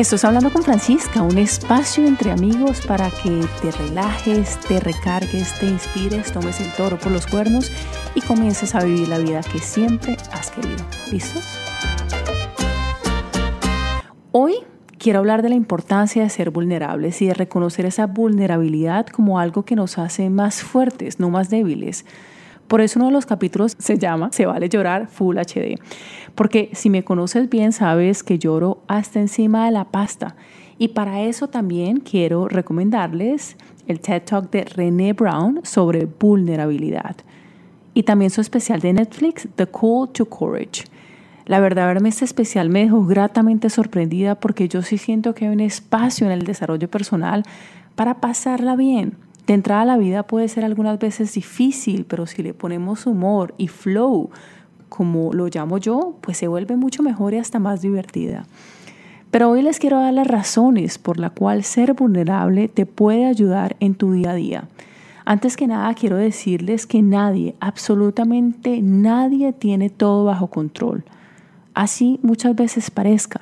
Estás hablando con Francisca, un espacio entre amigos para que te relajes, te recargues, te inspires, tomes el toro por los cuernos y comiences a vivir la vida que siempre has querido. ¿Listos? Hoy quiero hablar de la importancia de ser vulnerables y de reconocer esa vulnerabilidad como algo que nos hace más fuertes, no más débiles. Por eso uno de los capítulos se llama Se vale llorar Full HD. Porque si me conoces bien sabes que lloro hasta encima de la pasta. Y para eso también quiero recomendarles el TED Talk de René Brown sobre vulnerabilidad. Y también su especial de Netflix, The Call to Courage. La verdad, verme este especial me dejó gratamente sorprendida porque yo sí siento que hay un espacio en el desarrollo personal para pasarla bien de entrada la vida puede ser algunas veces difícil, pero si le ponemos humor y flow, como lo llamo yo, pues se vuelve mucho mejor y hasta más divertida. Pero hoy les quiero dar las razones por las cuales ser vulnerable te puede ayudar en tu día a día. Antes que nada quiero decirles que nadie, absolutamente nadie tiene todo bajo control. Así muchas veces parezca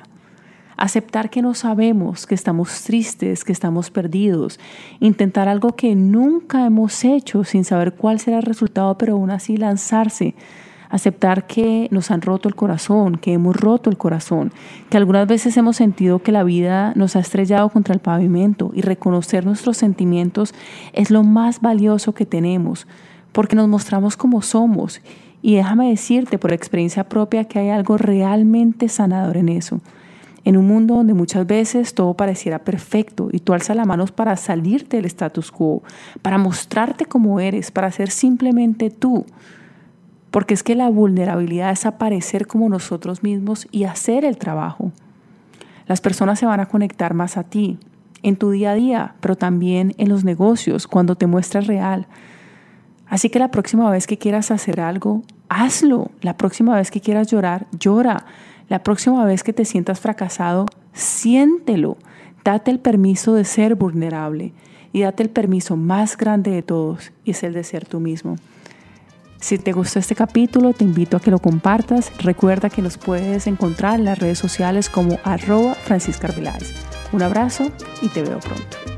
aceptar que no sabemos, que estamos tristes, que estamos perdidos, intentar algo que nunca hemos hecho sin saber cuál será el resultado, pero aún así lanzarse, aceptar que nos han roto el corazón, que hemos roto el corazón, que algunas veces hemos sentido que la vida nos ha estrellado contra el pavimento y reconocer nuestros sentimientos es lo más valioso que tenemos, porque nos mostramos como somos. Y déjame decirte por experiencia propia que hay algo realmente sanador en eso en un mundo donde muchas veces todo pareciera perfecto y tú alzas la mano para salirte del status quo, para mostrarte como eres, para ser simplemente tú. Porque es que la vulnerabilidad es aparecer como nosotros mismos y hacer el trabajo. Las personas se van a conectar más a ti, en tu día a día, pero también en los negocios, cuando te muestras real. Así que la próxima vez que quieras hacer algo, hazlo. La próxima vez que quieras llorar, llora. La próxima vez que te sientas fracasado, siéntelo. Date el permiso de ser vulnerable y date el permiso más grande de todos y es el de ser tú mismo. Si te gustó este capítulo, te invito a que lo compartas. Recuerda que nos puedes encontrar en las redes sociales como arroba Francisca Un abrazo y te veo pronto.